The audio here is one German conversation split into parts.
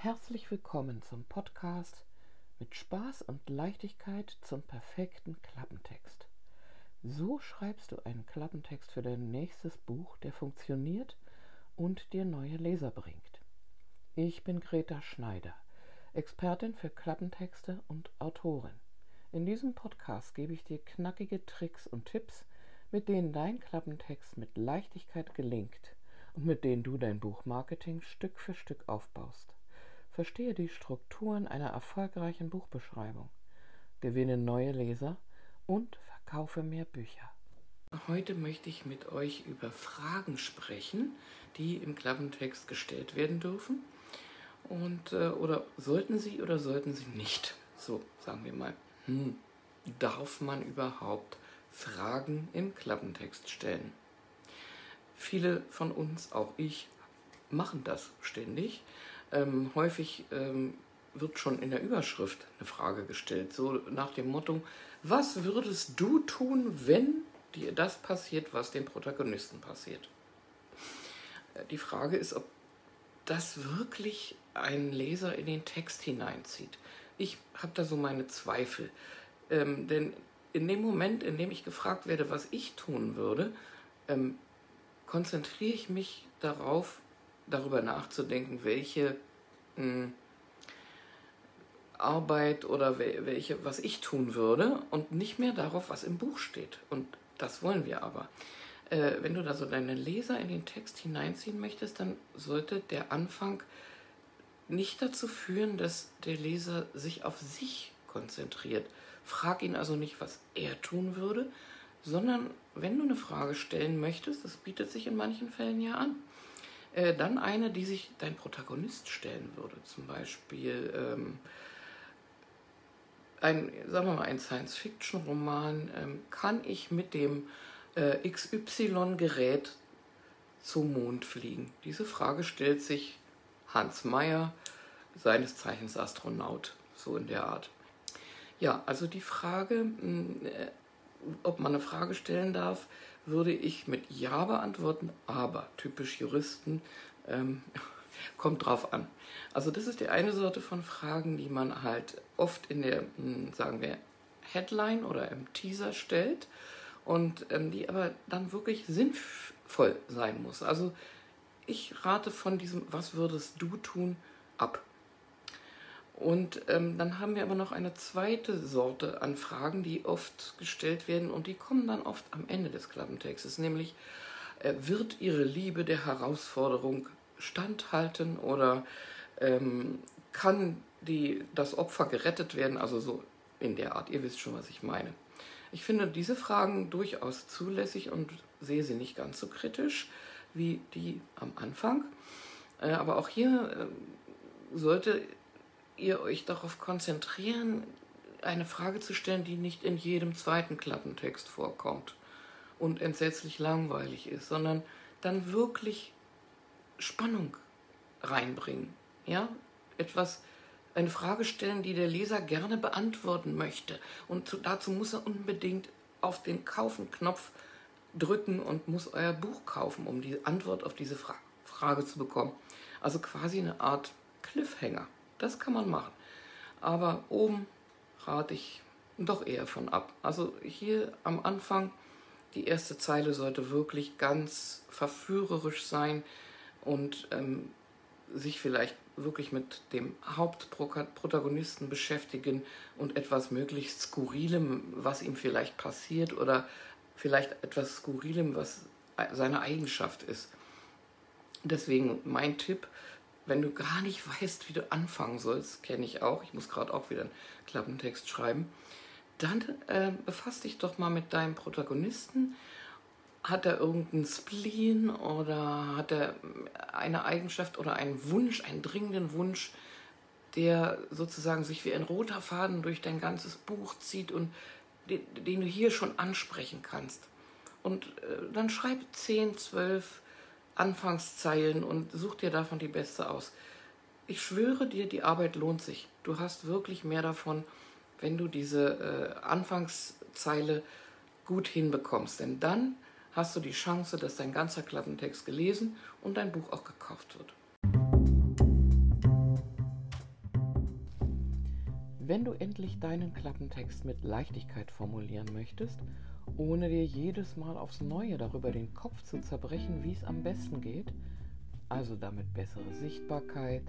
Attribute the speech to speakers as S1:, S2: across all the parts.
S1: Herzlich willkommen zum Podcast mit Spaß und Leichtigkeit zum perfekten Klappentext. So schreibst du einen Klappentext für dein nächstes Buch, der funktioniert und dir neue Leser bringt. Ich bin Greta Schneider, Expertin für Klappentexte und Autorin. In diesem Podcast gebe ich dir knackige Tricks und Tipps, mit denen dein Klappentext mit Leichtigkeit gelingt und mit denen du dein Buchmarketing Stück für Stück aufbaust. Verstehe die Strukturen einer erfolgreichen Buchbeschreibung, gewinne neue Leser und verkaufe mehr Bücher. Heute möchte ich mit euch über Fragen sprechen, die im Klappentext gestellt werden dürfen. Und, äh, oder sollten sie oder sollten sie nicht? So, sagen wir mal. Hm, darf man überhaupt Fragen im Klappentext stellen? Viele von uns, auch ich, machen das ständig ähm, häufig ähm, wird schon in der Überschrift eine Frage gestellt, so nach dem Motto, was würdest du tun, wenn dir das passiert, was dem Protagonisten passiert? Äh, die Frage ist, ob das wirklich einen Leser in den Text hineinzieht. Ich habe da so meine Zweifel. Ähm, denn in dem Moment, in dem ich gefragt werde, was ich tun würde, ähm, konzentriere ich mich darauf, darüber nachzudenken, welche mh, hm, Arbeit oder welche, was ich tun würde und nicht mehr darauf, was im Buch steht. Und das wollen wir aber. Äh, wenn du da so deine Leser in den Text hineinziehen möchtest, dann sollte der Anfang nicht dazu führen, dass der Leser sich auf sich konzentriert. Frag ihn also nicht, was er tun würde, sondern wenn du eine Frage stellen möchtest, das bietet sich in manchen Fällen ja an, äh, dann eine, die sich dein Protagonist stellen würde. Zum Beispiel ähm, ein, sagen wir mal, ein Science-Fiction-Roman. Ähm, kann ich mit dem äh, XY-Gerät zum Mond fliegen? Diese Frage stellt sich Hans Meyer, seines Zeichens Astronaut, so in der Art. Ja, also die Frage, äh, ob man eine Frage stellen darf, würde ich mit Ja beantworten, aber typisch Juristen ähm, kommt drauf an. Also das ist die eine Sorte von Fragen, die man halt oft in der, hm, sagen wir, Headline oder im Teaser stellt und ähm, die aber dann wirklich sinnvoll sein muss. Also ich rate von diesem Was würdest du tun ab. Und ähm, dann haben wir aber noch eine zweite Sorte an Fragen, die oft gestellt werden und die kommen dann oft am Ende des Klappentextes, nämlich äh, wird Ihre Liebe der Herausforderung standhalten oder ähm, kann die, das Opfer gerettet werden? Also so in der Art, ihr wisst schon, was ich meine. Ich finde diese Fragen durchaus zulässig und sehe sie nicht ganz so kritisch wie die am Anfang. Äh, aber auch hier äh, sollte ihr euch darauf konzentrieren, eine Frage zu stellen, die nicht in jedem zweiten Klappentext vorkommt und entsetzlich langweilig ist, sondern dann wirklich Spannung reinbringen. Ja, etwas, eine Frage stellen, die der Leser gerne beantworten möchte. Und dazu muss er unbedingt auf den Kaufen-Knopf drücken und muss euer Buch kaufen, um die Antwort auf diese Fra Frage zu bekommen. Also quasi eine Art Cliffhanger. Das kann man machen. Aber oben rate ich doch eher von ab. Also hier am Anfang, die erste Zeile sollte wirklich ganz verführerisch sein und ähm, sich vielleicht wirklich mit dem Hauptprotagonisten beschäftigen und etwas möglichst Skurrilem, was ihm vielleicht passiert oder vielleicht etwas Skurrilem, was seine Eigenschaft ist. Deswegen mein Tipp, wenn du gar nicht weißt, wie du anfangen sollst, kenne ich auch, ich muss gerade auch wieder einen Klappentext schreiben, dann äh, befasst dich doch mal mit deinem Protagonisten. Hat er irgendeinen Spleen oder hat er eine Eigenschaft oder einen Wunsch, einen dringenden Wunsch, der sozusagen sich wie ein roter Faden durch dein ganzes Buch zieht und den, den du hier schon ansprechen kannst. Und äh, dann schreib 10, 12 Anfangszeilen und such dir davon die beste aus. Ich schwöre dir, die Arbeit lohnt sich. Du hast wirklich mehr davon, wenn du diese äh, Anfangszeile gut hinbekommst. Denn dann hast du die Chance, dass dein ganzer Klappentext gelesen und dein Buch auch gekauft wird. Wenn du endlich deinen Klappentext mit Leichtigkeit formulieren möchtest, ohne dir jedes Mal aufs Neue darüber den Kopf zu zerbrechen, wie es am besten geht, also damit bessere Sichtbarkeit,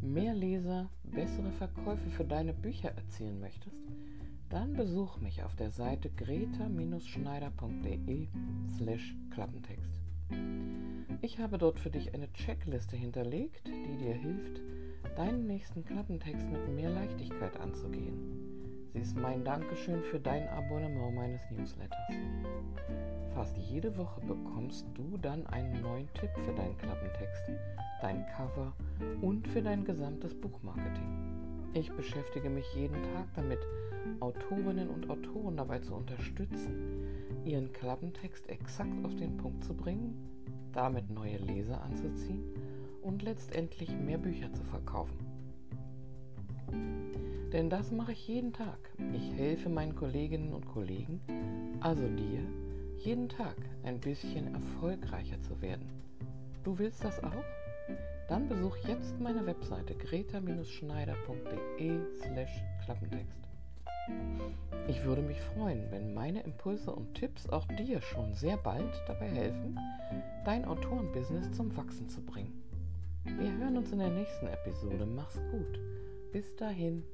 S1: mehr Leser, bessere Verkäufe für deine Bücher erzielen möchtest, dann besuch mich auf der Seite greta-schneider.de slash Klappentext. Ich habe dort für dich eine Checkliste hinterlegt, die dir hilft, deinen nächsten Klappentext mit mehr Leichtigkeit anzugehen. Sie ist mein Dankeschön für dein Abonnement meines Newsletters. Fast jede Woche bekommst du dann einen neuen Tipp für deinen Klappentext, dein Cover und für dein gesamtes Buchmarketing. Ich beschäftige mich jeden Tag damit, Autorinnen und Autoren dabei zu unterstützen, ihren Klappentext exakt auf den Punkt zu bringen, damit neue Leser anzuziehen und letztendlich mehr Bücher zu verkaufen. Denn das mache ich jeden Tag. Ich helfe meinen Kolleginnen und Kollegen, also dir, jeden Tag ein bisschen erfolgreicher zu werden. Du willst das auch? Dann besuch jetzt meine Webseite greta-schneider.de slash Klappentext. Ich würde mich freuen, wenn meine Impulse und Tipps auch dir schon sehr bald dabei helfen, dein Autorenbusiness zum Wachsen zu bringen. Wir hören uns in der nächsten Episode. Mach's gut. Bis dahin.